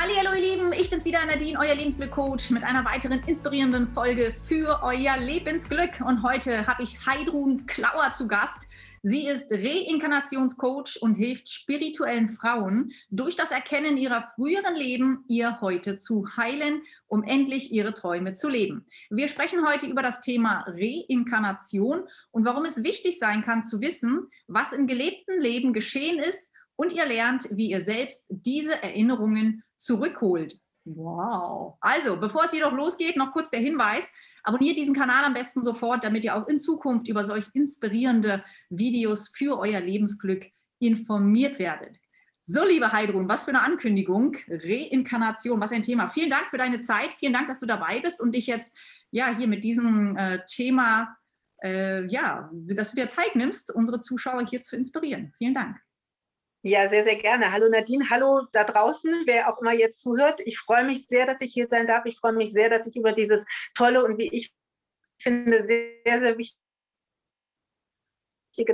Hallo ihr Lieben, ich bin's wieder Nadine, euer Lebensglück-Coach mit einer weiteren inspirierenden Folge für euer Lebensglück. Und heute habe ich Heidrun Klauer zu Gast. Sie ist Reinkarnationscoach und hilft spirituellen Frauen durch das Erkennen ihrer früheren Leben ihr heute zu heilen, um endlich ihre Träume zu leben. Wir sprechen heute über das Thema Reinkarnation und warum es wichtig sein kann zu wissen, was in gelebten Leben geschehen ist und ihr lernt, wie ihr selbst diese Erinnerungen zurückholt. Wow. Also, bevor es jedoch losgeht, noch kurz der Hinweis. Abonniert diesen Kanal am besten sofort, damit ihr auch in Zukunft über solch inspirierende Videos für euer Lebensglück informiert werdet. So, liebe Heidrun, was für eine Ankündigung. Reinkarnation, was ein Thema. Vielen Dank für deine Zeit. Vielen Dank, dass du dabei bist und dich jetzt ja hier mit diesem äh, Thema, äh, ja, dass du dir Zeit nimmst, unsere Zuschauer hier zu inspirieren. Vielen Dank. Ja, sehr, sehr gerne. Hallo Nadine, hallo da draußen, wer auch immer jetzt zuhört. Ich freue mich sehr, dass ich hier sein darf. Ich freue mich sehr, dass ich über dieses tolle und wie ich finde, sehr, sehr wichtige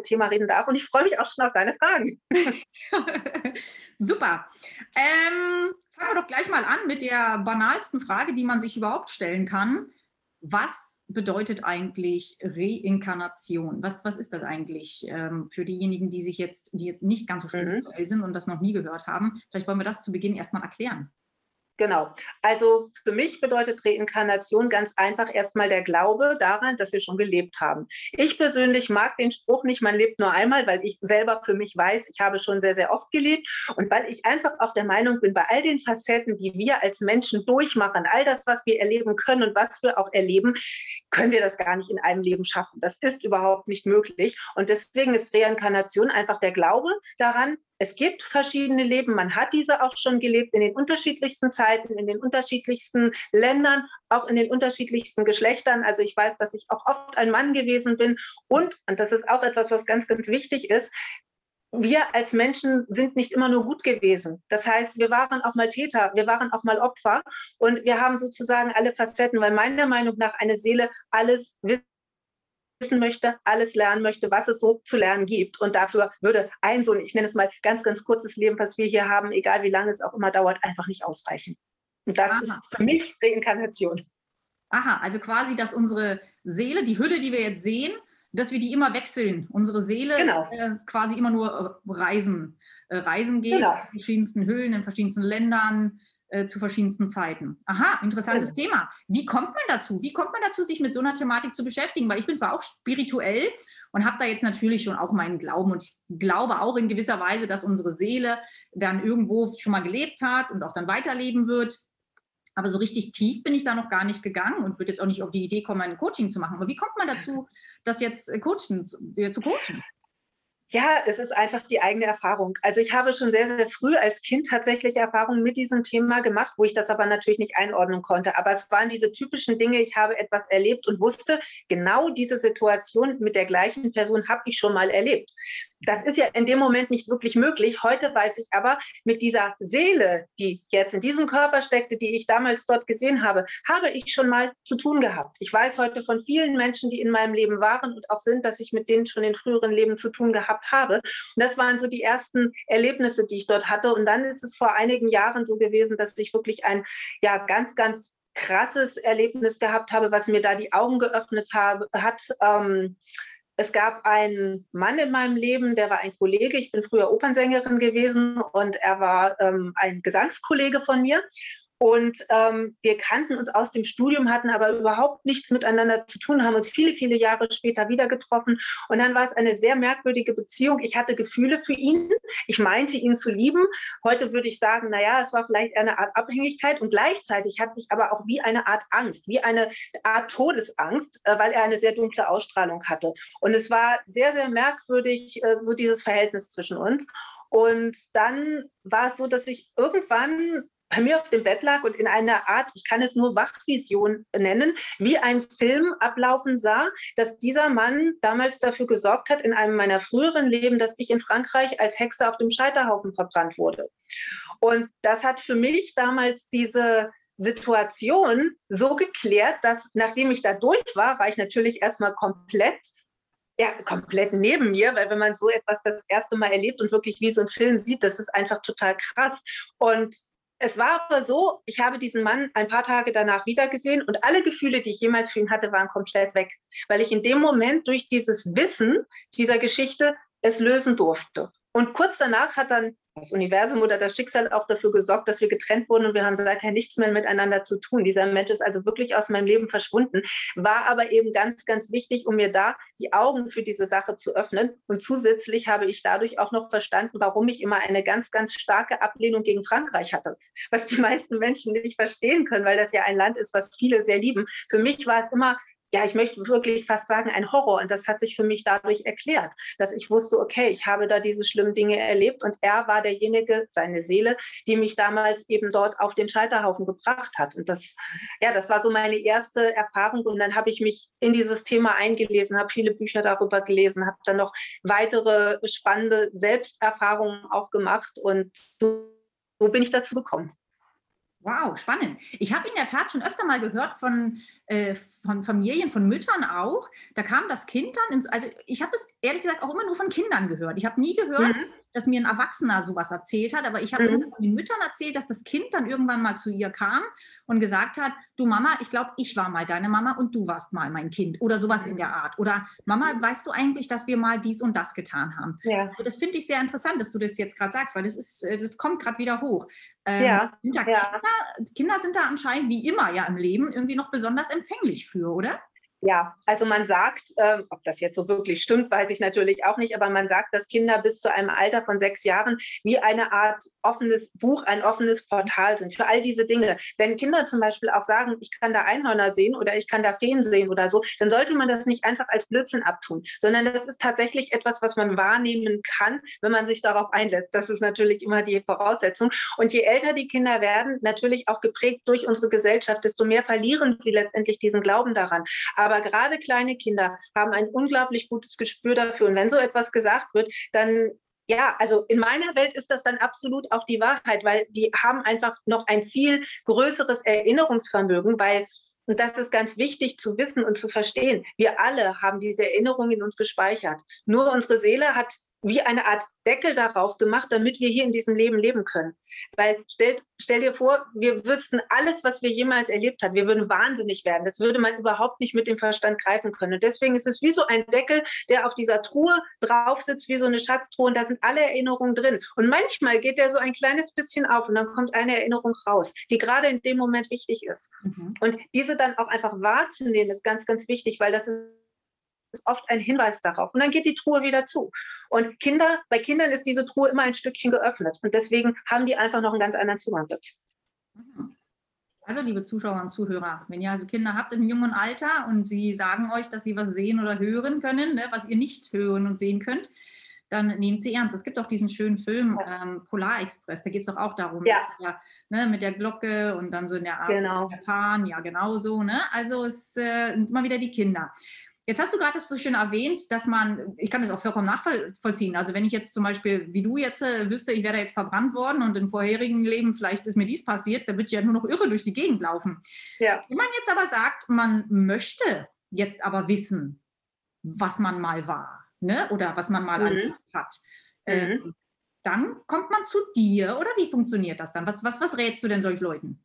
Thema reden darf. Und ich freue mich auch schon auf deine Fragen. Super. Ähm, fangen wir doch gleich mal an mit der banalsten Frage, die man sich überhaupt stellen kann. Was bedeutet eigentlich Reinkarnation? Was, was ist das eigentlich ähm, für diejenigen, die sich jetzt, die jetzt nicht ganz so spirituell mhm. sind und das noch nie gehört haben? Vielleicht wollen wir das zu Beginn erstmal erklären. Genau. Also für mich bedeutet Reinkarnation ganz einfach erstmal der Glaube daran, dass wir schon gelebt haben. Ich persönlich mag den Spruch nicht, man lebt nur einmal, weil ich selber für mich weiß, ich habe schon sehr, sehr oft gelebt und weil ich einfach auch der Meinung bin, bei all den Facetten, die wir als Menschen durchmachen, all das, was wir erleben können und was wir auch erleben, können wir das gar nicht in einem Leben schaffen. Das ist überhaupt nicht möglich. Und deswegen ist Reinkarnation einfach der Glaube daran, es gibt verschiedene Leben. Man hat diese auch schon gelebt in den unterschiedlichsten Zeiten, in den unterschiedlichsten Ländern, auch in den unterschiedlichsten Geschlechtern. Also ich weiß, dass ich auch oft ein Mann gewesen bin. Und, und das ist auch etwas, was ganz, ganz wichtig ist, wir als Menschen sind nicht immer nur gut gewesen. Das heißt, wir waren auch mal Täter, wir waren auch mal Opfer und wir haben sozusagen alle Facetten, weil meiner Meinung nach eine Seele alles wissen wissen möchte, alles lernen möchte, was es so zu lernen gibt. Und dafür würde ein so, ich nenne es mal ganz, ganz kurzes Leben, was wir hier haben, egal wie lange es auch immer dauert, einfach nicht ausreichen. Und das Aha. ist für mich Reinkarnation. Aha, also quasi, dass unsere Seele, die Hülle, die wir jetzt sehen, dass wir die immer wechseln. Unsere Seele genau. äh, quasi immer nur äh, reisen, äh, reisen geht, genau. in verschiedensten Hüllen, in verschiedensten Ländern, äh, zu verschiedensten Zeiten. Aha, interessantes ja. Thema. Wie kommt man dazu? Wie kommt man dazu, sich mit so einer Thematik zu beschäftigen? Weil ich bin zwar auch spirituell und habe da jetzt natürlich schon auch meinen Glauben und ich glaube auch in gewisser Weise, dass unsere Seele dann irgendwo schon mal gelebt hat und auch dann weiterleben wird. Aber so richtig tief bin ich da noch gar nicht gegangen und würde jetzt auch nicht auf die Idee kommen, ein Coaching zu machen. Aber wie kommt man dazu, das jetzt äh, coachen, zu, zu coachen? Ja, es ist einfach die eigene Erfahrung. Also ich habe schon sehr, sehr früh als Kind tatsächlich Erfahrungen mit diesem Thema gemacht, wo ich das aber natürlich nicht einordnen konnte. Aber es waren diese typischen Dinge, ich habe etwas erlebt und wusste, genau diese Situation mit der gleichen Person habe ich schon mal erlebt. Das ist ja in dem Moment nicht wirklich möglich. Heute weiß ich aber, mit dieser Seele, die jetzt in diesem Körper steckte, die ich damals dort gesehen habe, habe ich schon mal zu tun gehabt. Ich weiß heute von vielen Menschen, die in meinem Leben waren und auch sind, dass ich mit denen schon in früheren Leben zu tun gehabt habe. Und das waren so die ersten Erlebnisse, die ich dort hatte. Und dann ist es vor einigen Jahren so gewesen, dass ich wirklich ein ja ganz, ganz krasses Erlebnis gehabt habe, was mir da die Augen geöffnet habe, hat. Ähm, es gab einen Mann in meinem Leben, der war ein Kollege. Ich bin früher Opernsängerin gewesen und er war ähm, ein Gesangskollege von mir. Und ähm, wir kannten uns aus dem Studium, hatten aber überhaupt nichts miteinander zu tun, haben uns viele, viele Jahre später wieder getroffen. Und dann war es eine sehr merkwürdige Beziehung. Ich hatte Gefühle für ihn. Ich meinte, ihn zu lieben. Heute würde ich sagen, naja, es war vielleicht eine Art Abhängigkeit. Und gleichzeitig hatte ich aber auch wie eine Art Angst, wie eine Art Todesangst, äh, weil er eine sehr dunkle Ausstrahlung hatte. Und es war sehr, sehr merkwürdig, äh, so dieses Verhältnis zwischen uns. Und dann war es so, dass ich irgendwann bei mir auf dem Bett lag und in einer Art, ich kann es nur Wachvision nennen, wie ein Film ablaufen sah, dass dieser Mann damals dafür gesorgt hat, in einem meiner früheren Leben, dass ich in Frankreich als Hexe auf dem Scheiterhaufen verbrannt wurde. Und das hat für mich damals diese Situation so geklärt, dass nachdem ich da durch war, war ich natürlich erstmal komplett ja, komplett neben mir, weil wenn man so etwas das erste Mal erlebt und wirklich wie so ein Film sieht, das ist einfach total krass. Und es war aber so, ich habe diesen Mann ein paar Tage danach wiedergesehen und alle Gefühle, die ich jemals für ihn hatte, waren komplett weg, weil ich in dem Moment durch dieses Wissen dieser Geschichte es lösen durfte. Und kurz danach hat dann das Universum oder das Schicksal auch dafür gesorgt, dass wir getrennt wurden und wir haben seither nichts mehr miteinander zu tun. Dieser Mensch ist also wirklich aus meinem Leben verschwunden, war aber eben ganz, ganz wichtig, um mir da die Augen für diese Sache zu öffnen. Und zusätzlich habe ich dadurch auch noch verstanden, warum ich immer eine ganz, ganz starke Ablehnung gegen Frankreich hatte, was die meisten Menschen nicht verstehen können, weil das ja ein Land ist, was viele sehr lieben. Für mich war es immer ja, ich möchte wirklich fast sagen, ein Horror. Und das hat sich für mich dadurch erklärt, dass ich wusste, okay, ich habe da diese schlimmen Dinge erlebt und er war derjenige, seine Seele, die mich damals eben dort auf den Scheiterhaufen gebracht hat. Und das, ja, das war so meine erste Erfahrung. Und dann habe ich mich in dieses Thema eingelesen, habe viele Bücher darüber gelesen, habe dann noch weitere spannende Selbsterfahrungen auch gemacht. Und so, so bin ich dazu gekommen. Wow, spannend. Ich habe in der Tat schon öfter mal gehört von, äh, von Familien, von Müttern auch. Da kam das Kind dann, ins, also ich habe das ehrlich gesagt auch immer nur von Kindern gehört. Ich habe nie gehört, mhm. Dass mir ein Erwachsener sowas erzählt hat, aber ich habe mhm. von den Müttern erzählt, dass das Kind dann irgendwann mal zu ihr kam und gesagt hat, du Mama, ich glaube, ich war mal deine Mama und du warst mal mein Kind oder sowas in der Art. Oder Mama, weißt du eigentlich, dass wir mal dies und das getan haben? Ja. Also das finde ich sehr interessant, dass du das jetzt gerade sagst, weil das ist, äh, das kommt gerade wieder hoch. Ähm, ja. Sind da ja. Kinder, Kinder sind da anscheinend wie immer ja im Leben irgendwie noch besonders empfänglich für, oder? Ja, also man sagt, äh, ob das jetzt so wirklich stimmt, weiß ich natürlich auch nicht, aber man sagt, dass Kinder bis zu einem Alter von sechs Jahren wie eine Art offenes Buch, ein offenes Portal sind für all diese Dinge. Wenn Kinder zum Beispiel auch sagen, ich kann da Einhörner sehen oder ich kann da Feen sehen oder so, dann sollte man das nicht einfach als Blödsinn abtun, sondern das ist tatsächlich etwas, was man wahrnehmen kann, wenn man sich darauf einlässt. Das ist natürlich immer die Voraussetzung. Und je älter die Kinder werden, natürlich auch geprägt durch unsere Gesellschaft, desto mehr verlieren sie letztendlich diesen Glauben daran. Aber aber gerade kleine Kinder haben ein unglaublich gutes Gespür dafür. Und wenn so etwas gesagt wird, dann ja, also in meiner Welt ist das dann absolut auch die Wahrheit, weil die haben einfach noch ein viel größeres Erinnerungsvermögen, weil und das ist ganz wichtig zu wissen und zu verstehen. Wir alle haben diese Erinnerungen in uns gespeichert. Nur unsere Seele hat wie eine Art Deckel darauf gemacht, damit wir hier in diesem Leben leben können. Weil stell, stell dir vor, wir wüssten alles, was wir jemals erlebt haben. Wir würden wahnsinnig werden. Das würde man überhaupt nicht mit dem Verstand greifen können. Und deswegen ist es wie so ein Deckel, der auf dieser Truhe drauf sitzt, wie so eine Schatztruhe. Und da sind alle Erinnerungen drin. Und manchmal geht der so ein kleines bisschen auf und dann kommt eine Erinnerung raus, die gerade in dem Moment wichtig ist. Mhm. Und diese dann auch einfach wahrzunehmen, ist ganz, ganz wichtig, weil das ist ist oft ein Hinweis darauf. Und dann geht die Truhe wieder zu. Und Kinder, bei Kindern ist diese Truhe immer ein Stückchen geöffnet. Und deswegen haben die einfach noch einen ganz anderen Zugang dazu. Also, liebe Zuschauer und Zuhörer, wenn ihr also Kinder habt im jungen Alter und sie sagen euch, dass sie was sehen oder hören können, ne, was ihr nicht hören und sehen könnt, dann nehmt sie ernst. Es gibt auch diesen schönen Film ähm, Polar Express, da geht es doch auch darum, ja. ja ne, mit der Glocke und dann so in der Art genau. Japan, ja genau so. Ne? Also es äh, immer wieder die Kinder. Jetzt hast du gerade das so schön erwähnt, dass man, ich kann das auch vollkommen nachvollziehen. Also wenn ich jetzt zum Beispiel, wie du jetzt äh, wüsste, ich wäre jetzt verbrannt worden und im vorherigen Leben vielleicht ist mir dies passiert, da würde ich ja nur noch irre durch die Gegend laufen. Ja. Wenn man jetzt aber sagt, man möchte jetzt aber wissen, was man mal war, ne? Oder was man mal mhm. hat. Mhm. Ähm, dann kommt man zu dir oder wie funktioniert das dann? Was, was, was rätst du denn solchen Leuten?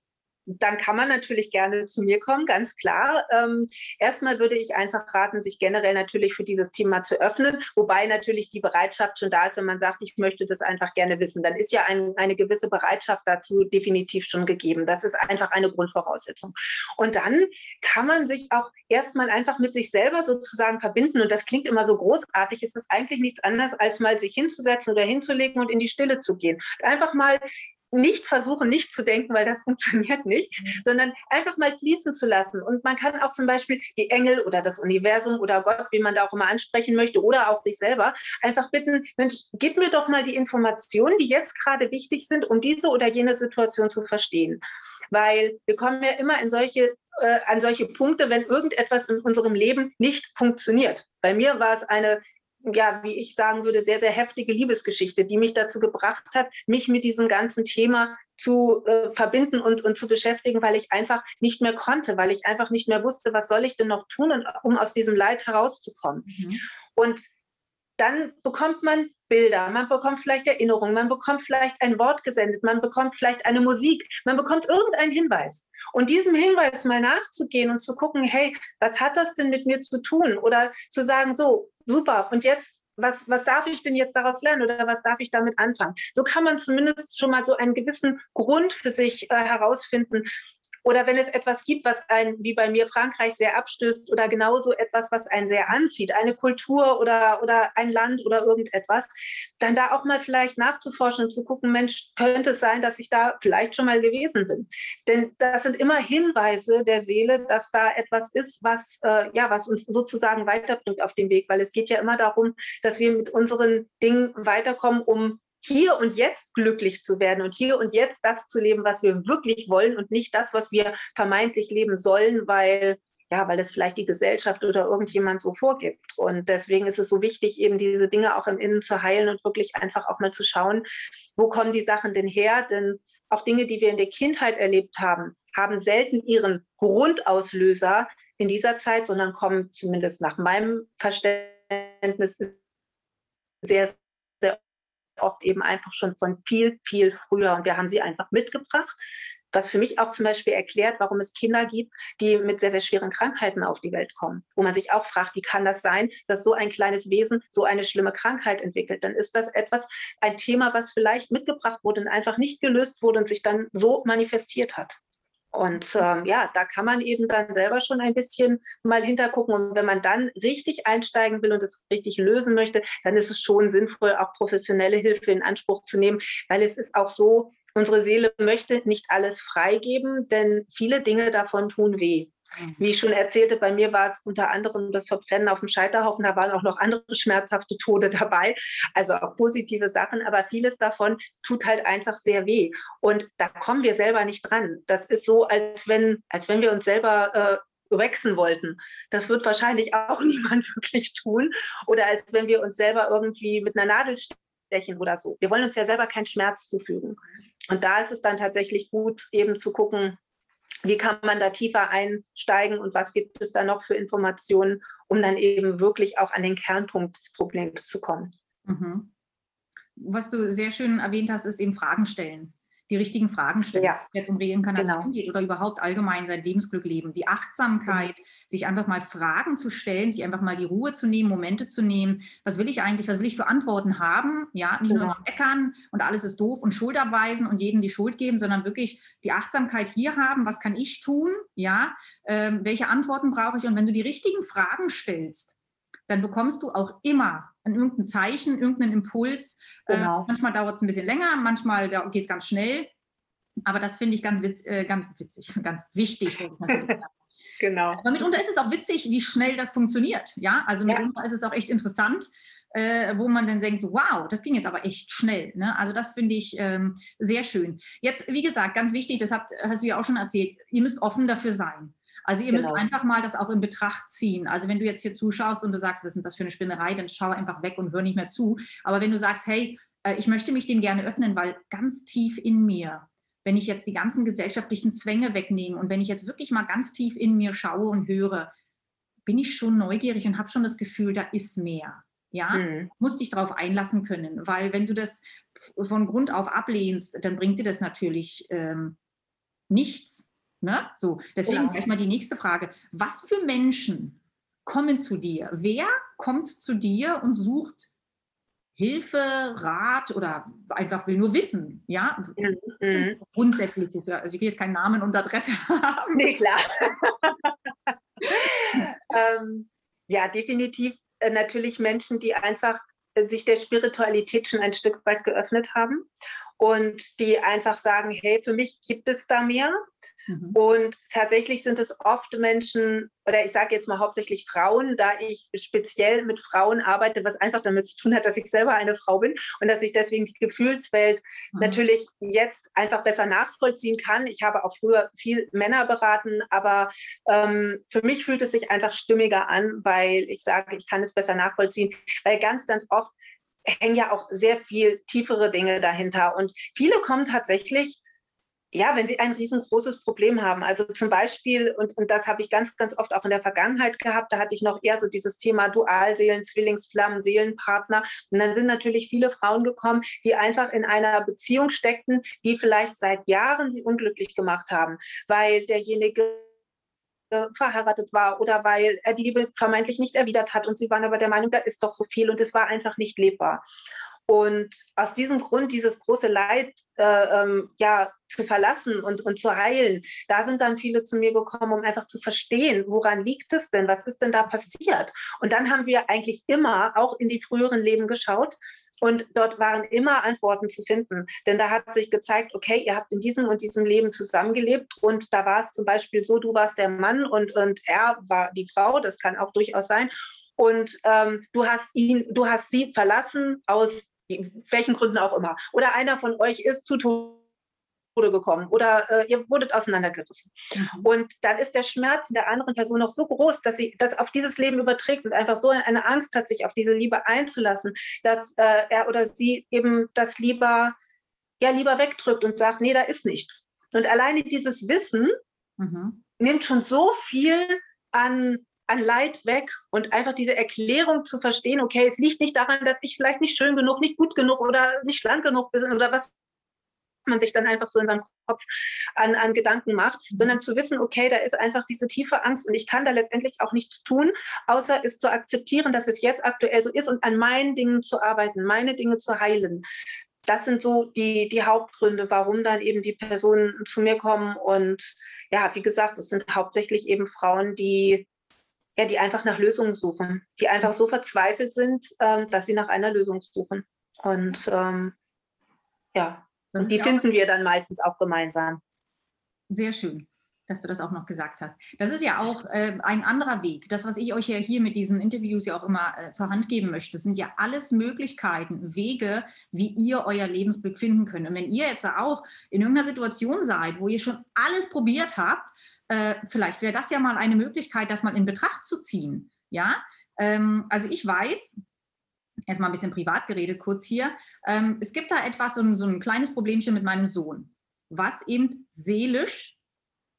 Dann kann man natürlich gerne zu mir kommen, ganz klar. Ähm, erstmal würde ich einfach raten, sich generell natürlich für dieses Thema zu öffnen, wobei natürlich die Bereitschaft schon da ist, wenn man sagt, ich möchte das einfach gerne wissen. Dann ist ja ein, eine gewisse Bereitschaft dazu definitiv schon gegeben. Das ist einfach eine Grundvoraussetzung. Und dann kann man sich auch erstmal einfach mit sich selber sozusagen verbinden. Und das klingt immer so großartig. Es ist eigentlich nichts anderes, als mal sich hinzusetzen oder hinzulegen und in die Stille zu gehen. Einfach mal nicht versuchen, nicht zu denken, weil das funktioniert nicht, mhm. sondern einfach mal fließen zu lassen. Und man kann auch zum Beispiel die Engel oder das Universum oder Gott, wie man da auch immer ansprechen möchte, oder auch sich selber, einfach bitten, Mensch, gib mir doch mal die Informationen, die jetzt gerade wichtig sind, um diese oder jene Situation zu verstehen. Weil wir kommen ja immer in solche äh, an solche Punkte, wenn irgendetwas in unserem Leben nicht funktioniert. Bei mir war es eine ja, wie ich sagen würde, sehr, sehr heftige Liebesgeschichte, die mich dazu gebracht hat, mich mit diesem ganzen Thema zu äh, verbinden und, und zu beschäftigen, weil ich einfach nicht mehr konnte, weil ich einfach nicht mehr wusste, was soll ich denn noch tun, um aus diesem Leid herauszukommen. Mhm. Und dann bekommt man Bilder, man bekommt vielleicht Erinnerungen, man bekommt vielleicht ein Wort gesendet, man bekommt vielleicht eine Musik, man bekommt irgendeinen Hinweis. Und diesem Hinweis mal nachzugehen und zu gucken, hey, was hat das denn mit mir zu tun? Oder zu sagen, so, super, und jetzt was, was darf ich denn jetzt daraus lernen oder was darf ich damit anfangen? So kann man zumindest schon mal so einen gewissen Grund für sich äh, herausfinden, oder wenn es etwas gibt, was ein, wie bei mir Frankreich sehr abstößt oder genauso etwas, was einen sehr anzieht, eine Kultur oder, oder ein Land oder irgendetwas, dann da auch mal vielleicht nachzuforschen und zu gucken, Mensch, könnte es sein, dass ich da vielleicht schon mal gewesen bin? Denn das sind immer Hinweise der Seele, dass da etwas ist, was, äh, ja, was uns sozusagen weiterbringt auf dem Weg, weil es geht ja immer darum, dass wir mit unseren Dingen weiterkommen, um hier und jetzt glücklich zu werden und hier und jetzt das zu leben, was wir wirklich wollen und nicht das, was wir vermeintlich leben sollen, weil ja, weil es vielleicht die Gesellschaft oder irgendjemand so vorgibt. Und deswegen ist es so wichtig, eben diese Dinge auch im Innen zu heilen und wirklich einfach auch mal zu schauen, wo kommen die Sachen denn her? Denn auch Dinge, die wir in der Kindheit erlebt haben, haben selten ihren Grundauslöser in dieser Zeit, sondern kommen zumindest nach meinem Verständnis sehr, oft eben einfach schon von viel, viel früher. Und wir haben sie einfach mitgebracht, was für mich auch zum Beispiel erklärt, warum es Kinder gibt, die mit sehr, sehr schweren Krankheiten auf die Welt kommen. Wo man sich auch fragt, wie kann das sein, dass so ein kleines Wesen so eine schlimme Krankheit entwickelt? Dann ist das etwas, ein Thema, was vielleicht mitgebracht wurde und einfach nicht gelöst wurde und sich dann so manifestiert hat. Und ähm, ja, da kann man eben dann selber schon ein bisschen mal hintergucken. Und wenn man dann richtig einsteigen will und es richtig lösen möchte, dann ist es schon sinnvoll, auch professionelle Hilfe in Anspruch zu nehmen, weil es ist auch so, unsere Seele möchte nicht alles freigeben, denn viele Dinge davon tun weh. Wie ich schon erzählte, bei mir war es unter anderem das Verbrennen auf dem Scheiterhaufen. Da waren auch noch andere schmerzhafte Tode dabei, also auch positive Sachen. Aber vieles davon tut halt einfach sehr weh. Und da kommen wir selber nicht dran. Das ist so, als wenn, als wenn wir uns selber äh, wachsen wollten. Das wird wahrscheinlich auch niemand wirklich tun. Oder als wenn wir uns selber irgendwie mit einer Nadel stechen oder so. Wir wollen uns ja selber keinen Schmerz zufügen. Und da ist es dann tatsächlich gut, eben zu gucken, wie kann man da tiefer einsteigen und was gibt es da noch für Informationen, um dann eben wirklich auch an den Kernpunkt des Problems zu kommen. Mhm. Was du sehr schön erwähnt hast, ist eben Fragen stellen die richtigen Fragen stellen, ja. wenn es um Reinkarnation genau. geht oder überhaupt allgemein sein Lebensglück leben. Die Achtsamkeit, mhm. sich einfach mal Fragen zu stellen, sich einfach mal die Ruhe zu nehmen, Momente zu nehmen. Was will ich eigentlich, was will ich für Antworten haben? Ja, nicht genau. nur meckern und alles ist doof und Schuld abweisen und jedem die Schuld geben, sondern wirklich die Achtsamkeit hier haben. Was kann ich tun? Ja, ähm, welche Antworten brauche ich? Und wenn du die richtigen Fragen stellst, dann bekommst du auch immer ein irgendein Zeichen, irgendeinen Impuls. Äh, genau. Äh, manchmal dauert es ein bisschen länger, manchmal geht es ganz schnell. Aber das finde ich ganz, witz, äh, ganz witzig, ganz wichtig. genau. Aber mitunter ist es auch witzig, wie schnell das funktioniert. Ja, also mitunter ja. ist es auch echt interessant. Äh, wo man dann denkt, so, wow, das ging jetzt aber echt schnell. Ne? Also das finde ich ähm, sehr schön. Jetzt, wie gesagt, ganz wichtig, das habt, hast du ja auch schon erzählt, ihr müsst offen dafür sein. Also ihr genau. müsst einfach mal das auch in Betracht ziehen. Also wenn du jetzt hier zuschaust und du sagst, was ist das für eine Spinnerei, dann schau einfach weg und hör nicht mehr zu. Aber wenn du sagst, hey, äh, ich möchte mich dem gerne öffnen, weil ganz tief in mir, wenn ich jetzt die ganzen gesellschaftlichen Zwänge wegnehme und wenn ich jetzt wirklich mal ganz tief in mir schaue und höre, bin ich schon neugierig und habe schon das Gefühl, da ist mehr. Ja, hm. musst dich darauf einlassen können, weil wenn du das von Grund auf ablehnst, dann bringt dir das natürlich ähm, nichts. Ne? So, deswegen genau. gleich mal die nächste Frage. Was für Menschen kommen zu dir? Wer kommt zu dir und sucht Hilfe, Rat oder einfach will nur wissen? Ja, mhm. grundsätzlich. Also ich will jetzt keinen Namen und Adresse haben. Nee, klar. ähm, ja, definitiv äh, natürlich Menschen, die einfach äh, sich der Spiritualität schon ein Stück weit geöffnet haben und die einfach sagen, hey, für mich gibt es da mehr. Mhm. Und tatsächlich sind es oft Menschen, oder ich sage jetzt mal hauptsächlich Frauen, da ich speziell mit Frauen arbeite, was einfach damit zu tun hat, dass ich selber eine Frau bin und dass ich deswegen die Gefühlswelt mhm. natürlich jetzt einfach besser nachvollziehen kann. Ich habe auch früher viel Männer beraten, aber ähm, für mich fühlt es sich einfach stimmiger an, weil ich sage, ich kann es besser nachvollziehen, weil ganz, ganz oft hängen ja auch sehr viel tiefere Dinge dahinter. Und viele kommen tatsächlich ja, wenn sie ein riesengroßes Problem haben. Also zum Beispiel, und, und das habe ich ganz, ganz oft auch in der Vergangenheit gehabt, da hatte ich noch eher so dieses Thema Dualseelen, Zwillingsflammen, Seelenpartner. Und dann sind natürlich viele Frauen gekommen, die einfach in einer Beziehung steckten, die vielleicht seit Jahren sie unglücklich gemacht haben, weil derjenige verheiratet war oder weil er die Liebe vermeintlich nicht erwidert hat und sie waren aber der Meinung, da ist doch so viel und es war einfach nicht lebbar. Und aus diesem Grund, dieses große Leid äh, ähm, ja, zu verlassen und, und zu heilen, da sind dann viele zu mir gekommen, um einfach zu verstehen, woran liegt es denn, was ist denn da passiert. Und dann haben wir eigentlich immer auch in die früheren Leben geschaut und dort waren immer Antworten zu finden. Denn da hat sich gezeigt, okay, ihr habt in diesem und diesem Leben zusammengelebt und da war es zum Beispiel so, du warst der Mann und, und er war die Frau, das kann auch durchaus sein. Und ähm, du hast ihn, du hast sie verlassen aus welchen Gründen auch immer. Oder einer von euch ist zu Tode gekommen oder äh, ihr wurdet auseinandergerissen. Mhm. Und dann ist der Schmerz der anderen Person noch so groß, dass sie das auf dieses Leben überträgt und einfach so eine Angst hat, sich auf diese Liebe einzulassen, dass äh, er oder sie eben das lieber, ja, lieber wegdrückt und sagt, nee, da ist nichts. Und alleine dieses Wissen mhm. nimmt schon so viel an an Leid weg und einfach diese Erklärung zu verstehen, okay, es liegt nicht daran, dass ich vielleicht nicht schön genug, nicht gut genug oder nicht schlank genug bin oder was man sich dann einfach so in seinem Kopf an, an Gedanken macht, mhm. sondern zu wissen, okay, da ist einfach diese tiefe Angst und ich kann da letztendlich auch nichts tun, außer es zu akzeptieren, dass es jetzt aktuell so ist und an meinen Dingen zu arbeiten, meine Dinge zu heilen. Das sind so die, die Hauptgründe, warum dann eben die Personen zu mir kommen. Und ja, wie gesagt, es sind hauptsächlich eben Frauen, die ja, die einfach nach Lösungen suchen, die einfach so verzweifelt sind, ähm, dass sie nach einer Lösung suchen. Und ähm, ja, und die finden wir dann meistens auch gemeinsam. Sehr schön, dass du das auch noch gesagt hast. Das ist ja auch äh, ein anderer Weg. Das, was ich euch ja hier mit diesen Interviews ja auch immer äh, zur Hand geben möchte, sind ja alles Möglichkeiten, Wege, wie ihr euer Lebensglück finden könnt. Und wenn ihr jetzt auch in irgendeiner Situation seid, wo ihr schon alles probiert habt, äh, vielleicht wäre das ja mal eine Möglichkeit, das mal in Betracht zu ziehen. Ja, ähm, also ich weiß, erstmal ein bisschen privat geredet, kurz hier. Ähm, es gibt da etwas, so ein, so ein kleines Problemchen mit meinem Sohn, was eben seelisch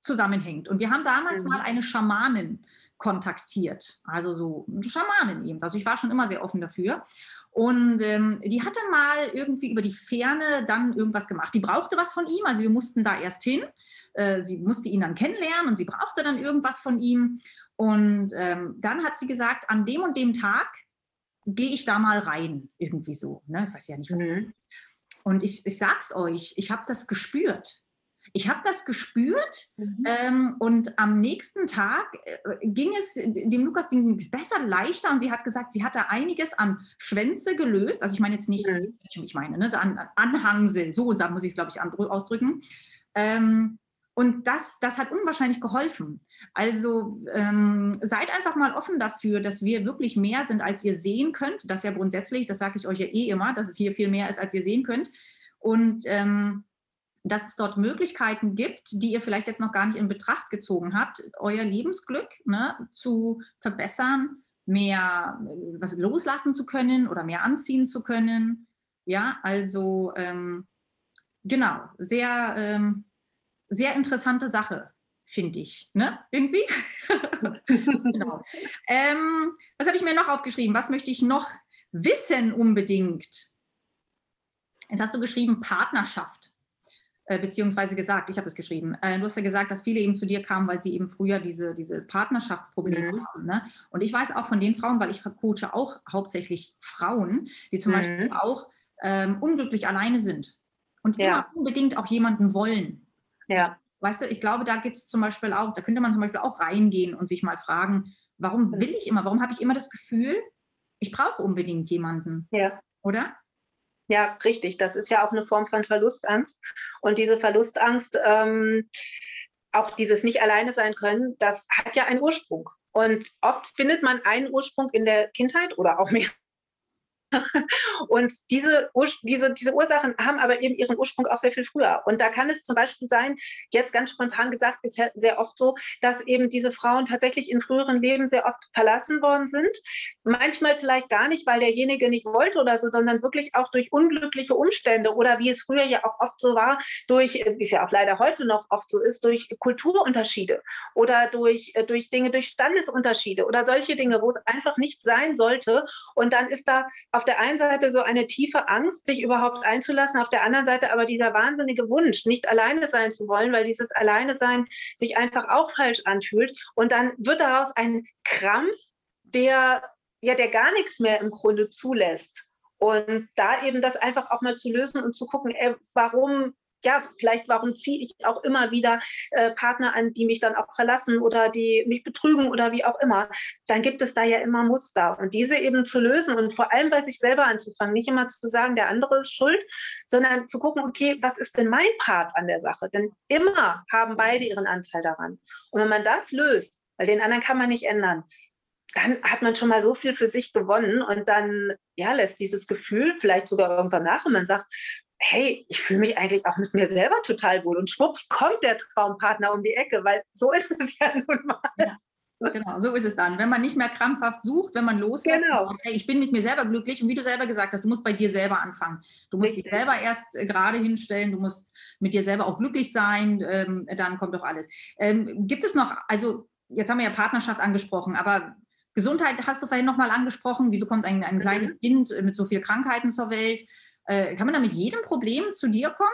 zusammenhängt. Und wir haben damals mhm. mal eine Schamanin kontaktiert, also so eine Schamanin eben. Also ich war schon immer sehr offen dafür. Und ähm, die hat dann mal irgendwie über die Ferne dann irgendwas gemacht. Die brauchte was von ihm, also wir mussten da erst hin. Äh, sie musste ihn dann kennenlernen und sie brauchte dann irgendwas von ihm. Und ähm, dann hat sie gesagt, an dem und dem Tag gehe ich da mal rein, irgendwie so. Ne? Ich weiß ja nicht, was. Mhm. Und ich, ich sag's euch, ich habe das gespürt. Ich habe das gespürt mhm. ähm, und am nächsten Tag äh, ging es dem Lukas ging es besser, leichter und sie hat gesagt, sie hatte einiges an Schwänze gelöst. Also ich meine jetzt nicht, mhm. ich meine, ne, so an, Anhangsel, so muss ich es glaube ich ausdrücken. Ähm, und das, das hat unwahrscheinlich geholfen. Also ähm, seid einfach mal offen dafür, dass wir wirklich mehr sind, als ihr sehen könnt. Das ja grundsätzlich, das sage ich euch ja eh immer, dass es hier viel mehr ist, als ihr sehen könnt. Und ähm, dass es dort Möglichkeiten gibt, die ihr vielleicht jetzt noch gar nicht in Betracht gezogen habt, euer Lebensglück ne, zu verbessern, mehr äh, was loslassen zu können oder mehr anziehen zu können. Ja, also ähm, genau, sehr ähm, sehr interessante Sache, finde ich. Ne? Irgendwie? genau. Ähm, was habe ich mir noch aufgeschrieben? Was möchte ich noch wissen unbedingt? Jetzt hast du geschrieben Partnerschaft, äh, beziehungsweise gesagt, ich habe es geschrieben. Äh, du hast ja gesagt, dass viele eben zu dir kamen, weil sie eben früher diese, diese Partnerschaftsprobleme mhm. haben. Ne? Und ich weiß auch von den Frauen, weil ich coache auch hauptsächlich Frauen, die zum mhm. Beispiel auch ähm, unglücklich alleine sind und ja. immer unbedingt auch jemanden wollen. Ja. Weißt du, ich glaube, da gibt es zum Beispiel auch, da könnte man zum Beispiel auch reingehen und sich mal fragen, warum will ich immer, warum habe ich immer das Gefühl, ich brauche unbedingt jemanden? Ja. Oder? Ja, richtig. Das ist ja auch eine Form von Verlustangst. Und diese Verlustangst, ähm, auch dieses nicht alleine sein können, das hat ja einen Ursprung. Und oft findet man einen Ursprung in der Kindheit oder auch mehr Und diese, diese, diese Ursachen haben aber eben ihren Ursprung auch sehr viel früher. Und da kann es zum Beispiel sein, jetzt ganz spontan gesagt, ist sehr oft so, dass eben diese Frauen tatsächlich in früheren Leben sehr oft verlassen worden sind. Manchmal vielleicht gar nicht, weil derjenige nicht wollte oder so, sondern wirklich auch durch unglückliche Umstände oder wie es früher ja auch oft so war, durch, wie es ja auch leider heute noch oft so ist, durch Kulturunterschiede oder durch, durch Dinge, durch Standesunterschiede oder solche Dinge, wo es einfach nicht sein sollte. Und dann ist da auf der einen Seite so eine tiefe Angst, sich überhaupt einzulassen, auf der anderen Seite aber dieser wahnsinnige Wunsch, nicht alleine sein zu wollen, weil dieses Alleine sein sich einfach auch falsch anfühlt. Und dann wird daraus ein Krampf, der ja, der gar nichts mehr im Grunde zulässt. Und da eben das einfach auch mal zu lösen und zu gucken, ey, warum ja, vielleicht warum ziehe ich auch immer wieder äh, Partner an, die mich dann auch verlassen oder die mich betrügen oder wie auch immer, dann gibt es da ja immer Muster. Und diese eben zu lösen und vor allem bei sich selber anzufangen, nicht immer zu sagen, der andere ist schuld, sondern zu gucken, okay, was ist denn mein Part an der Sache? Denn immer haben beide ihren Anteil daran. Und wenn man das löst, weil den anderen kann man nicht ändern, dann hat man schon mal so viel für sich gewonnen und dann ja, lässt dieses Gefühl vielleicht sogar irgendwann nach und man sagt, hey, ich fühle mich eigentlich auch mit mir selber total wohl. Und schwupps kommt der Traumpartner um die Ecke, weil so ist es ja nun mal. Ja. Genau, so ist es dann. Wenn man nicht mehr krampfhaft sucht, wenn man loslässt, genau. sagt, hey, ich bin mit mir selber glücklich und wie du selber gesagt hast, du musst bei dir selber anfangen. Du musst Richtig. dich selber erst äh, gerade hinstellen, du musst mit dir selber auch glücklich sein, ähm, dann kommt doch alles. Ähm, gibt es noch, also jetzt haben wir ja Partnerschaft angesprochen, aber Gesundheit hast du vorhin nochmal angesprochen. Wieso kommt ein, ein mhm. kleines Kind mit so vielen Krankheiten zur Welt? Äh, kann man da mit jedem Problem zu dir kommen?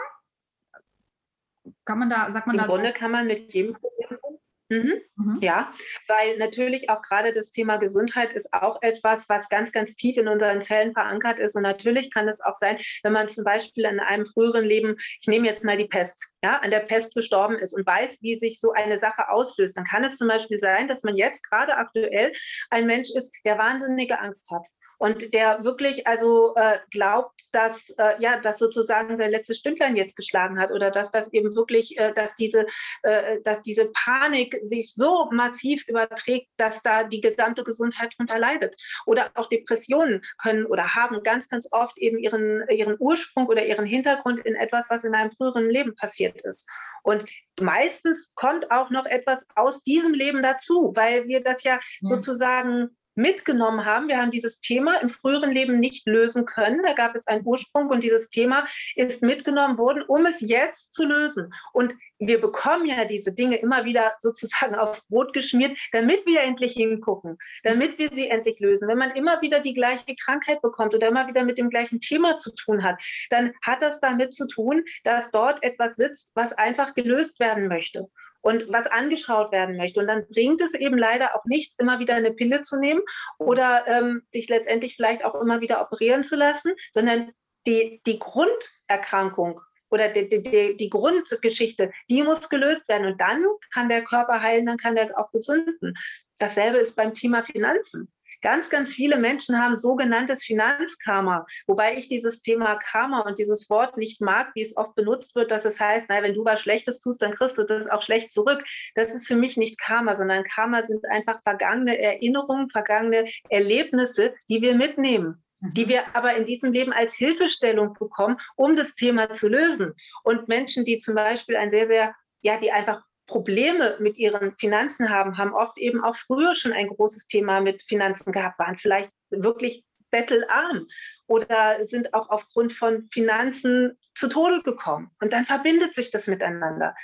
Kann man da, sagt man Im da. Im Grunde so? kann man mit jedem Problem kommen. Mhm. Mhm. Ja, weil natürlich auch gerade das Thema Gesundheit ist auch etwas, was ganz, ganz tief in unseren Zellen verankert ist. Und natürlich kann es auch sein, wenn man zum Beispiel in einem früheren Leben, ich nehme jetzt mal die Pest, ja, an der Pest gestorben ist und weiß, wie sich so eine Sache auslöst, dann kann es zum Beispiel sein, dass man jetzt gerade aktuell ein Mensch ist, der wahnsinnige Angst hat und der wirklich also äh, glaubt, dass äh, ja, dass sozusagen sein letztes Stündlein jetzt geschlagen hat oder dass das eben wirklich, äh, dass diese, äh, dass diese Panik sich so massiv überträgt, dass da die gesamte Gesundheit drunter leidet. Oder auch Depressionen können oder haben ganz, ganz oft eben ihren, ihren Ursprung oder ihren Hintergrund in etwas, was in einem früheren Leben passiert ist. Und meistens kommt auch noch etwas aus diesem Leben dazu, weil wir das ja, ja. sozusagen mitgenommen haben. Wir haben dieses Thema im früheren Leben nicht lösen können. Da gab es einen Ursprung und dieses Thema ist mitgenommen worden, um es jetzt zu lösen. Und wir bekommen ja diese Dinge immer wieder sozusagen aufs Brot geschmiert, damit wir endlich hingucken, damit wir sie endlich lösen. Wenn man immer wieder die gleiche Krankheit bekommt oder immer wieder mit dem gleichen Thema zu tun hat, dann hat das damit zu tun, dass dort etwas sitzt, was einfach gelöst werden möchte und was angeschaut werden möchte. Und dann bringt es eben leider auch nichts, immer wieder eine Pille zu nehmen oder ähm, sich letztendlich vielleicht auch immer wieder operieren zu lassen, sondern die, die Grunderkrankung oder die, die, die Grundgeschichte, die muss gelöst werden. Und dann kann der Körper heilen, dann kann der auch gesunden. Dasselbe ist beim Thema Finanzen. Ganz, ganz viele Menschen haben sogenanntes Finanzkarma, wobei ich dieses Thema Karma und dieses Wort nicht mag, wie es oft benutzt wird, dass es heißt, naja, wenn du was Schlechtes tust, dann kriegst du das auch schlecht zurück. Das ist für mich nicht Karma, sondern Karma sind einfach vergangene Erinnerungen, vergangene Erlebnisse, die wir mitnehmen die mhm. wir aber in diesem Leben als Hilfestellung bekommen, um das Thema zu lösen. Und Menschen, die zum Beispiel ein sehr, sehr, ja, die einfach Probleme mit ihren Finanzen haben, haben oft eben auch früher schon ein großes Thema mit Finanzen gehabt, waren vielleicht wirklich bettelarm oder sind auch aufgrund von Finanzen zu Tode gekommen. Und dann verbindet sich das miteinander.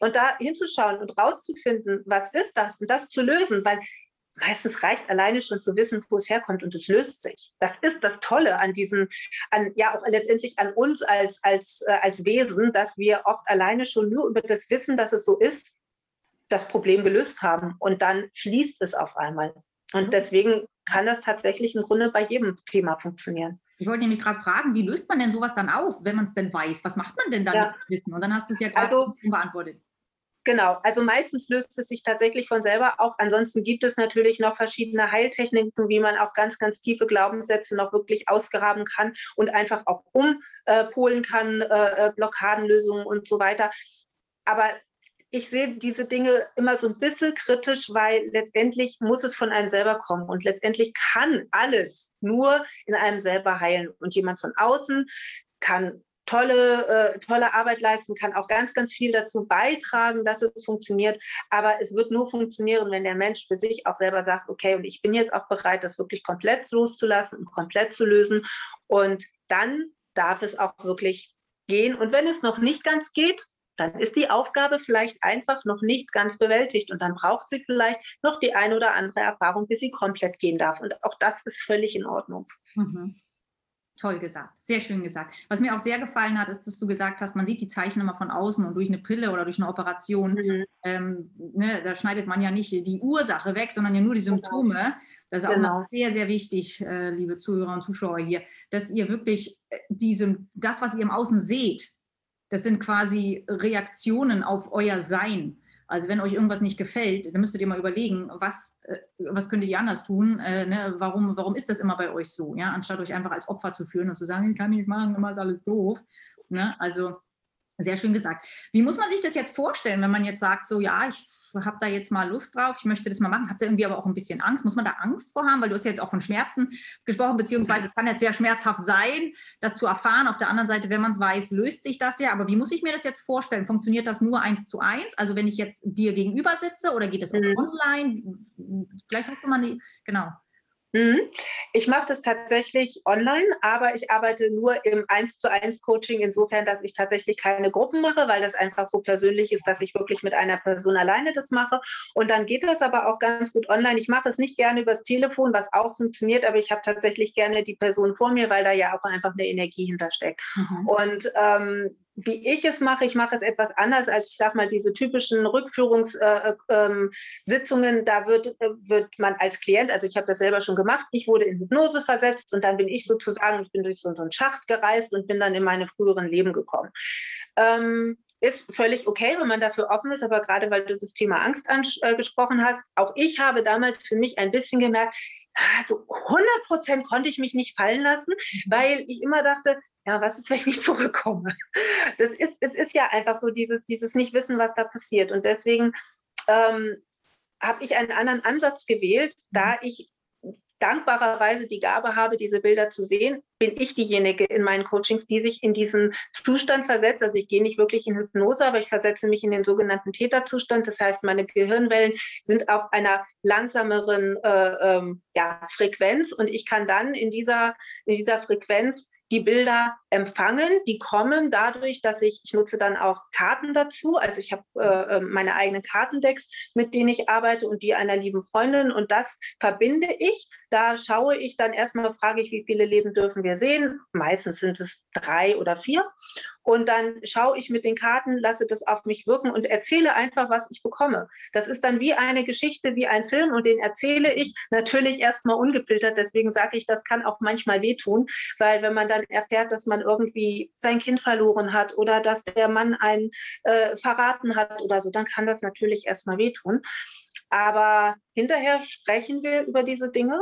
Und da hinzuschauen und rauszufinden, was ist das und das zu lösen, weil meistens reicht alleine schon zu wissen, wo es herkommt und es löst sich. Das ist das Tolle an diesen, an, ja auch letztendlich an uns als, als, äh, als Wesen, dass wir oft alleine schon nur über das Wissen, dass es so ist, das Problem gelöst haben und dann fließt es auf einmal. Und mhm. deswegen kann das tatsächlich im Grunde bei jedem Thema funktionieren. Ich wollte nämlich gerade fragen, wie löst man denn sowas dann auf, wenn man es denn weiß? Was macht man denn dann ja. mit Wissen? Und dann hast du es ja gerade also, beantwortet. Genau, also meistens löst es sich tatsächlich von selber. Auch ansonsten gibt es natürlich noch verschiedene Heiltechniken, wie man auch ganz, ganz tiefe Glaubenssätze noch wirklich ausgraben kann und einfach auch umpolen kann, äh, Blockadenlösungen und so weiter. Aber ich sehe diese Dinge immer so ein bisschen kritisch, weil letztendlich muss es von einem selber kommen und letztendlich kann alles nur in einem selber heilen. Und jemand von außen kann tolle, äh, tolle Arbeit leisten, kann auch ganz, ganz viel dazu beitragen, dass es funktioniert. Aber es wird nur funktionieren, wenn der Mensch für sich auch selber sagt, okay, und ich bin jetzt auch bereit, das wirklich komplett loszulassen und komplett zu lösen. Und dann darf es auch wirklich gehen. Und wenn es noch nicht ganz geht, dann ist die Aufgabe vielleicht einfach noch nicht ganz bewältigt und dann braucht sie vielleicht noch die eine oder andere Erfahrung, bis sie komplett gehen darf. Und auch das ist völlig in Ordnung. Mhm. Toll gesagt, sehr schön gesagt. Was mir auch sehr gefallen hat, ist, dass du gesagt hast, man sieht die Zeichen immer von außen und durch eine Pille oder durch eine Operation, mhm. ähm, ne, da schneidet man ja nicht die Ursache weg, sondern ja nur die genau. Symptome. Genau. Das ist auch genau. sehr, sehr wichtig, äh, liebe Zuhörer und Zuschauer hier, dass ihr wirklich äh, diese, das, was ihr im Außen seht, das sind quasi Reaktionen auf euer Sein. Also wenn euch irgendwas nicht gefällt, dann müsstet ihr mal überlegen, was, äh, was könntet ihr anders tun? Äh, ne? warum, warum ist das immer bei euch so? Ja? Anstatt euch einfach als Opfer zu führen und zu sagen, ich kann nichts machen, immer ist alles doof. Ne? Also sehr schön gesagt. Wie muss man sich das jetzt vorstellen, wenn man jetzt sagt, so ja, ich habe da jetzt mal Lust drauf, ich möchte das mal machen. Hat da irgendwie aber auch ein bisschen Angst? Muss man da Angst vor haben? Weil du hast ja jetzt auch von Schmerzen gesprochen, beziehungsweise es kann jetzt sehr schmerzhaft sein, das zu erfahren. Auf der anderen Seite, wenn man es weiß, löst sich das ja. Aber wie muss ich mir das jetzt vorstellen? Funktioniert das nur eins zu eins? Also wenn ich jetzt dir gegenüber sitze oder geht es mhm. online? Vielleicht hast du mal die, genau. Mhm. Ich mache das tatsächlich online, aber ich arbeite nur im 1 zu 1 Coaching insofern, dass ich tatsächlich keine Gruppen mache, weil das einfach so persönlich ist, dass ich wirklich mit einer Person alleine das mache. Und dann geht das aber auch ganz gut online. Ich mache es nicht gerne übers Telefon, was auch funktioniert, aber ich habe tatsächlich gerne die Person vor mir, weil da ja auch einfach eine Energie hintersteckt. Mhm. Und ähm, wie ich es mache, ich mache es etwas anders als, ich sage mal, diese typischen Rückführungssitzungen. Äh, ähm, da wird, äh, wird man als Klient, also ich habe das selber schon gemacht, ich wurde in Hypnose versetzt und dann bin ich sozusagen, ich bin durch so, so einen Schacht gereist und bin dann in meine früheren Leben gekommen. Ähm, ist völlig okay, wenn man dafür offen ist, aber gerade weil du das Thema Angst angesprochen äh, hast, auch ich habe damals für mich ein bisschen gemerkt, also 100 Prozent konnte ich mich nicht fallen lassen, mhm. weil ich immer dachte, ja, was ist, wenn ich nicht zurückkomme? Das ist, es ist ja einfach so dieses, dieses nicht wissen, was da passiert. Und deswegen ähm, habe ich einen anderen Ansatz gewählt, da mhm. ich dankbarerweise die Gabe habe, diese Bilder zu sehen, bin ich diejenige in meinen Coachings, die sich in diesen Zustand versetzt. Also ich gehe nicht wirklich in Hypnose, aber ich versetze mich in den sogenannten Täterzustand. Das heißt, meine Gehirnwellen sind auf einer langsameren äh, ähm, ja, Frequenz und ich kann dann in dieser, in dieser Frequenz die Bilder empfangen. Die kommen dadurch, dass ich, ich nutze dann auch Karten dazu. Also ich habe äh, ähm, meine eigenen Kartendecks, mit denen ich arbeite und die einer lieben Freundin. Und das verbinde ich. Da schaue ich dann erstmal, frage ich, wie viele Leben dürfen wir sehen. Meistens sind es drei oder vier. Und dann schaue ich mit den Karten, lasse das auf mich wirken und erzähle einfach, was ich bekomme. Das ist dann wie eine Geschichte, wie ein Film und den erzähle ich natürlich erstmal ungefiltert. Deswegen sage ich, das kann auch manchmal wehtun, weil wenn man dann erfährt, dass man irgendwie sein Kind verloren hat oder dass der Mann einen äh, verraten hat oder so, dann kann das natürlich erstmal wehtun. Aber hinterher sprechen wir über diese Dinge.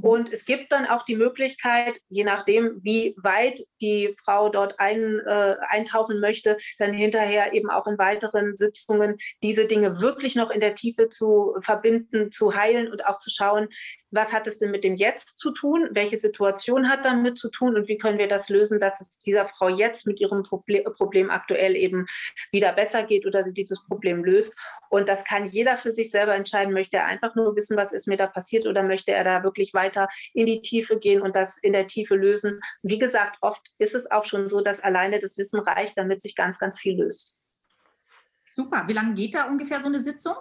Und es gibt dann auch die Möglichkeit, je nachdem, wie weit die Frau dort ein, äh, eintauchen möchte, dann hinterher eben auch in weiteren Sitzungen diese Dinge wirklich noch in der Tiefe zu verbinden, zu heilen und auch zu schauen, was hat es denn mit dem Jetzt zu tun, welche Situation hat damit zu tun und wie können wir das lösen, dass es dieser Frau jetzt mit ihrem Problem, aktuell eben wieder besser geht oder sie dieses Problem löst. Und das kann jeder für sich selber entscheiden. Möchte er einfach nur wissen, was ist mir da passiert oder möchte er da wirklich weiter in die Tiefe gehen und das in der Tiefe lösen? Wie gesagt, oft ist es auch schon so, dass alleine das Wissen reicht, damit sich ganz, ganz viel löst. Super. Wie lange geht da ungefähr so eine Sitzung?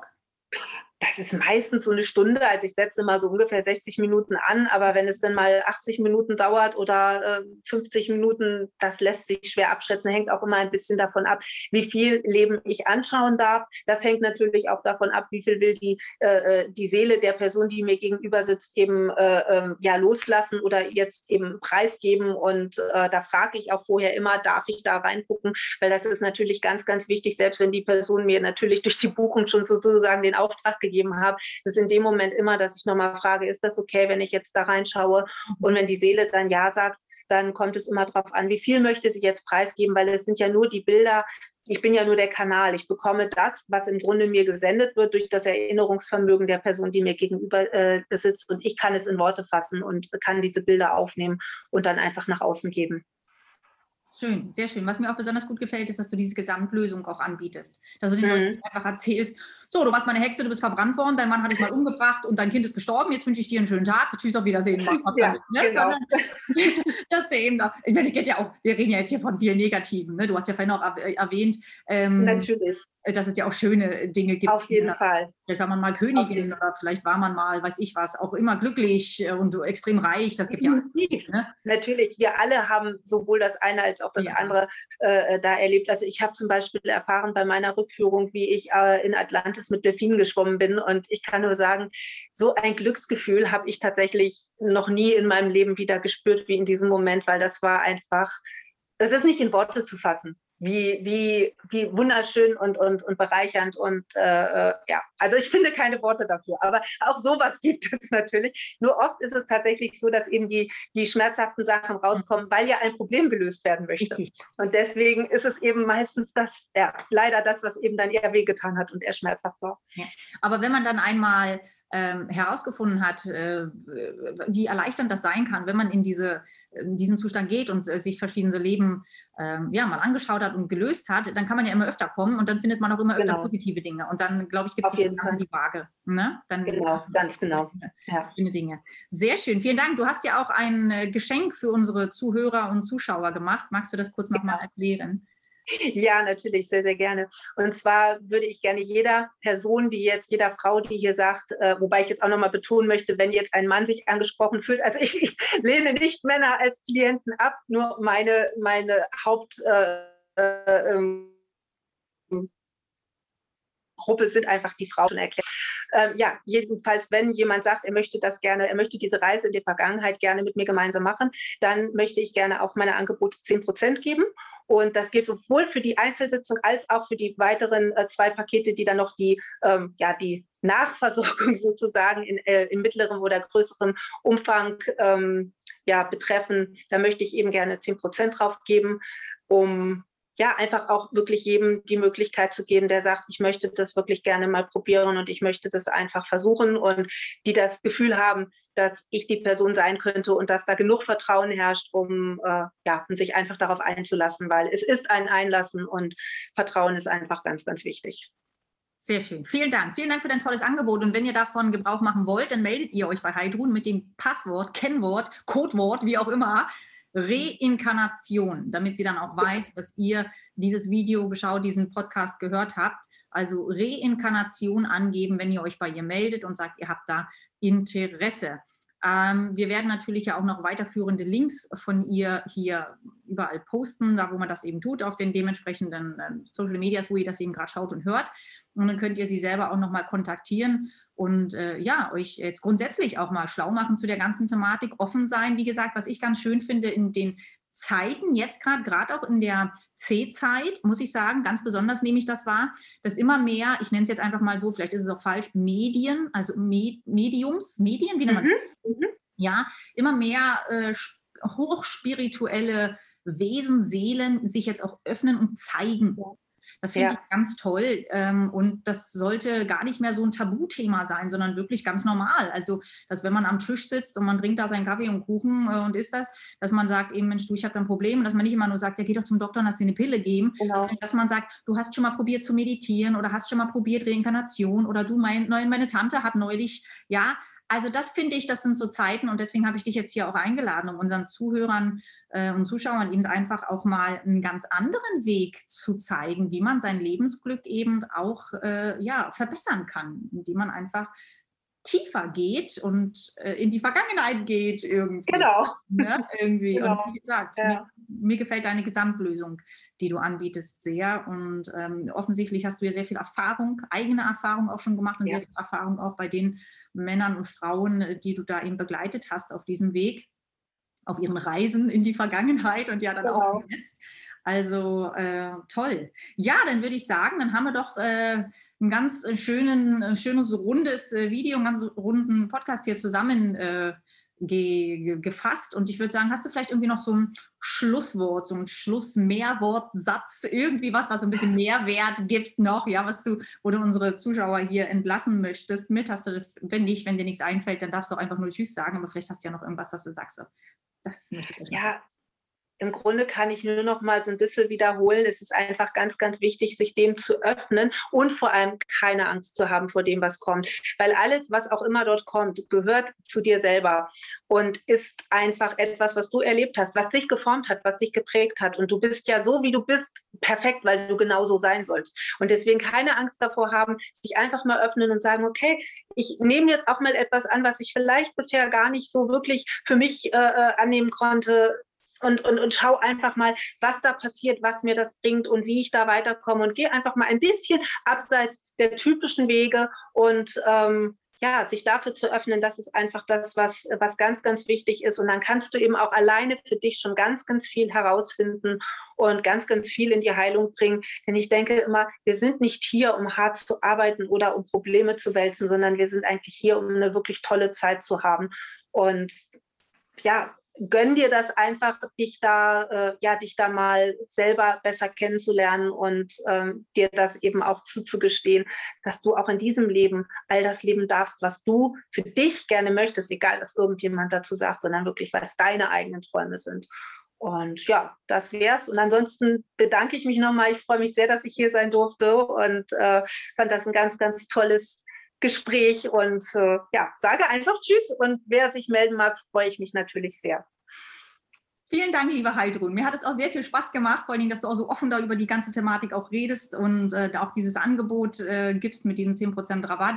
Das ist meistens so eine Stunde. Also ich setze mal so ungefähr 60 Minuten an, aber wenn es dann mal 80 Minuten dauert oder äh, 50 Minuten, das lässt sich schwer abschätzen. Hängt auch immer ein bisschen davon ab, wie viel Leben ich anschauen darf. Das hängt natürlich auch davon ab, wie viel will die, äh, äh die Seele der Person, die mir gegenüber sitzt, eben äh, ähm, ja loslassen oder jetzt eben preisgeben. Und äh, da frage ich auch vorher immer, darf ich da reingucken? Weil das ist natürlich ganz, ganz wichtig, selbst wenn die Person mir natürlich durch die Buchung schon sozusagen den Auftrag gegeben gegeben habe. Das ist in dem Moment immer, dass ich nochmal frage, ist das okay, wenn ich jetzt da reinschaue? Mhm. Und wenn die Seele dann Ja sagt, dann kommt es immer darauf an, wie viel möchte sie jetzt preisgeben, weil es sind ja nur die Bilder, ich bin ja nur der Kanal. Ich bekomme das, was im Grunde mir gesendet wird, durch das Erinnerungsvermögen der Person, die mir gegenüber äh, sitzt. Und ich kann es in Worte fassen und kann diese Bilder aufnehmen und dann einfach nach außen geben. Schön, sehr schön. Was mir auch besonders gut gefällt, ist, dass du diese Gesamtlösung auch anbietest. Dass du den mhm. Leuten einfach erzählst, so, du warst meine Hexe, du bist verbrannt worden, dein Mann hat dich mal umgebracht und dein Kind ist gestorben, jetzt wünsche ich dir einen schönen Tag, tschüss, auf Wiedersehen. ja, ne? genau. das sehen da. Ich meine, geht ja auch, wir reden ja jetzt hier von vielen Negativen, ne? du hast ja vorhin auch erwähnt. Ähm, Natürlich dass es ja auch schöne Dinge gibt. Auf jeden Fall. Vielleicht war man mal Königin oder vielleicht war man mal, weiß ich was, auch immer glücklich und extrem reich. Das gibt ja auch. Ne? Natürlich, wir alle haben sowohl das eine als auch das ja. andere äh, da erlebt. Also ich habe zum Beispiel erfahren bei meiner Rückführung, wie ich äh, in Atlantis mit Delfinen geschwommen bin. Und ich kann nur sagen, so ein Glücksgefühl habe ich tatsächlich noch nie in meinem Leben wieder gespürt wie in diesem Moment, weil das war einfach, das ist nicht in Worte zu fassen wie, wie, wie wunderschön und, und, und bereichernd. Und äh, äh, ja, also ich finde keine Worte dafür. Aber auch sowas gibt es natürlich. Nur oft ist es tatsächlich so, dass eben die, die schmerzhaften Sachen rauskommen, weil ja ein Problem gelöst werden möchte. Richtig. Und deswegen ist es eben meistens das, ja, leider das, was eben dann eher wehgetan hat und eher schmerzhaft war. Ja. Aber wenn man dann einmal ähm, herausgefunden hat, äh, wie erleichternd das sein kann, wenn man in, diese, in diesen Zustand geht und äh, sich verschiedene Leben ähm, ja, mal angeschaut hat und gelöst hat, dann kann man ja immer öfter kommen und dann findet man auch immer genau. öfter positive Dinge. Und dann, glaube ich, gibt es die Waage. Ne? Dann, genau, ganz genau. Ja. Schöne Dinge. Sehr schön. Vielen Dank. Du hast ja auch ein äh, Geschenk für unsere Zuhörer und Zuschauer gemacht. Magst du das kurz nochmal ja. erklären? Ja, natürlich, sehr, sehr gerne. Und zwar würde ich gerne jeder Person, die jetzt, jeder Frau, die hier sagt, äh, wobei ich jetzt auch nochmal betonen möchte, wenn jetzt ein Mann sich angesprochen fühlt, also ich, ich lehne nicht Männer als Klienten ab, nur meine, meine Haupt. Äh, äh, ähm, Gruppe sind einfach die Frauen erklärt. Ähm, ja, jedenfalls, wenn jemand sagt, er möchte das gerne, er möchte diese Reise in die Vergangenheit gerne mit mir gemeinsam machen, dann möchte ich gerne auf meine Angebote 10 Prozent geben. Und das gilt sowohl für die Einzelsitzung als auch für die weiteren äh, zwei Pakete, die dann noch die, ähm, ja, die Nachversorgung sozusagen in, äh, in mittlerem oder größerem Umfang ähm, ja, betreffen. Da möchte ich eben gerne 10 Prozent drauf geben, um ja, einfach auch wirklich jedem die Möglichkeit zu geben, der sagt, ich möchte das wirklich gerne mal probieren und ich möchte das einfach versuchen und die das Gefühl haben, dass ich die Person sein könnte und dass da genug Vertrauen herrscht, um äh, ja, sich einfach darauf einzulassen, weil es ist ein Einlassen und Vertrauen ist einfach ganz, ganz wichtig. Sehr schön. Vielen Dank. Vielen Dank für dein tolles Angebot. Und wenn ihr davon Gebrauch machen wollt, dann meldet ihr euch bei Heidrun mit dem Passwort, Kennwort, Codewort, wie auch immer, Reinkarnation, damit sie dann auch weiß, dass ihr dieses Video geschaut, diesen Podcast gehört habt. Also Reinkarnation angeben, wenn ihr euch bei ihr meldet und sagt, ihr habt da Interesse. Ähm, wir werden natürlich ja auch noch weiterführende Links von ihr hier überall posten, da wo man das eben tut, auf den dementsprechenden äh, Social Medias, wo ihr das eben gerade schaut und hört. Und dann könnt ihr sie selber auch nochmal kontaktieren und äh, ja, euch jetzt grundsätzlich auch mal schlau machen zu der ganzen Thematik, offen sein. Wie gesagt, was ich ganz schön finde in den Zeiten, jetzt gerade, gerade auch in der C-Zeit, muss ich sagen, ganz besonders nehme ich das wahr, dass immer mehr, ich nenne es jetzt einfach mal so, vielleicht ist es auch falsch, Medien, also Me Mediums, Medien, wie nennt man das? Mhm. Ja, immer mehr äh, hochspirituelle Wesen, Seelen sich jetzt auch öffnen und zeigen. Das finde ja. ich ganz toll. Ähm, und das sollte gar nicht mehr so ein Tabuthema sein, sondern wirklich ganz normal. Also, dass wenn man am Tisch sitzt und man trinkt da seinen Kaffee und Kuchen äh, und isst das, dass man sagt, eben, Mensch, du, ich habe ein Problem. Und dass man nicht immer nur sagt, ja, geh doch zum Doktor und lass dir eine Pille geben. Genau. Dass man sagt, du hast schon mal probiert zu meditieren oder hast schon mal probiert Reinkarnation oder du, mein, meine Tante hat neulich, ja, also das finde ich, das sind so Zeiten und deswegen habe ich dich jetzt hier auch eingeladen, um unseren Zuhörern äh, und Zuschauern eben einfach auch mal einen ganz anderen Weg zu zeigen, wie man sein Lebensglück eben auch äh, ja, verbessern kann, indem man einfach tiefer geht und äh, in die Vergangenheit geht irgendwie. Genau. Ne? irgendwie. Genau. Und wie gesagt, ja. mir, mir, gefällt deine Gesamtlösung, die du anbietest, sehr. Und ähm, offensichtlich hast du ja sehr viel Erfahrung, eigene Erfahrung auch schon gemacht und ja. sehr viel Erfahrung auch bei den Männern und Frauen, äh, die du da eben begleitet hast auf diesem Weg auf ihren Reisen in die Vergangenheit und ja dann genau. auch jetzt. Also äh, toll. Ja, dann würde ich sagen, dann haben wir doch äh, ein ganz schönen, schönes rundes Video, einen ganz runden Podcast hier zusammen äh, ge, gefasst. Und ich würde sagen, hast du vielleicht irgendwie noch so ein Schlusswort, so ein Schlussmehrwortsatz, irgendwie was, was so ein bisschen Mehrwert gibt noch, ja, was du, du unsere Zuschauer hier entlassen möchtest mit? Hast du, wenn nicht, wenn dir nichts einfällt, dann darfst du auch einfach nur Tschüss sagen, aber vielleicht hast du ja noch irgendwas, was du sagst. Das möchte ich Ja, im Grunde kann ich nur noch mal so ein bisschen wiederholen. Es ist einfach ganz, ganz wichtig, sich dem zu öffnen und vor allem keine Angst zu haben vor dem, was kommt. Weil alles, was auch immer dort kommt, gehört zu dir selber und ist einfach etwas, was du erlebt hast, was dich geformt hat, was dich geprägt hat. Und du bist ja so, wie du bist, perfekt, weil du genauso sein sollst. Und deswegen keine Angst davor haben, sich einfach mal öffnen und sagen, okay, ich nehme jetzt auch mal etwas an, was ich vielleicht bisher gar nicht so wirklich für mich äh, äh annehmen konnte und, und, und schau einfach mal, was da passiert, was mir das bringt und wie ich da weiterkomme und gehe einfach mal ein bisschen abseits der typischen Wege und ähm, ja, sich dafür zu öffnen, das ist einfach das, was, was ganz, ganz wichtig ist. Und dann kannst du eben auch alleine für dich schon ganz, ganz viel herausfinden und ganz, ganz viel in die Heilung bringen. Denn ich denke immer, wir sind nicht hier, um hart zu arbeiten oder um Probleme zu wälzen, sondern wir sind eigentlich hier, um eine wirklich tolle Zeit zu haben. Und ja, gönn dir das einfach, dich da, äh, ja, dich da mal selber besser kennenzulernen und ähm, dir das eben auch zuzugestehen, dass du auch in diesem Leben all das leben darfst, was du für dich gerne möchtest, egal was irgendjemand dazu sagt, sondern wirklich, was deine eigenen Träume sind. Und ja, das wär's. Und ansonsten bedanke ich mich nochmal. Ich freue mich sehr, dass ich hier sein durfte und äh, fand das ein ganz, ganz tolles Gespräch und äh, ja, sage einfach Tschüss und wer sich melden mag, freue ich mich natürlich sehr. Vielen Dank, liebe Heidrun. Mir hat es auch sehr viel Spaß gemacht, vor allem, dass du auch so offen da über die ganze Thematik auch redest und äh, auch dieses Angebot äh, gibst mit diesen 10% Rabatt.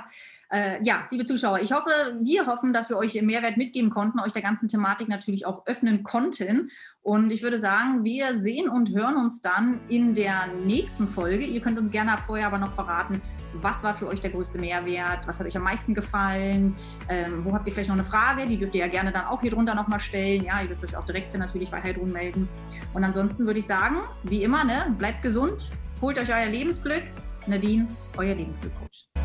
Äh, ja, liebe Zuschauer, ich hoffe, wir hoffen, dass wir euch Mehrwert mitgeben konnten, euch der ganzen Thematik natürlich auch öffnen konnten. Und ich würde sagen, wir sehen und hören uns dann in der nächsten Folge. Ihr könnt uns gerne vorher aber noch verraten, was war für euch der größte Mehrwert, was hat euch am meisten gefallen, ähm, wo habt ihr vielleicht noch eine Frage, die dürft ihr ja gerne dann auch hier drunter nochmal stellen. Ja, ihr dürft euch auch direkt natürlich bei Heidrun melden. Und ansonsten würde ich sagen, wie immer, ne, bleibt gesund, holt euch euer Lebensglück. Nadine, euer Lebensglückcoach.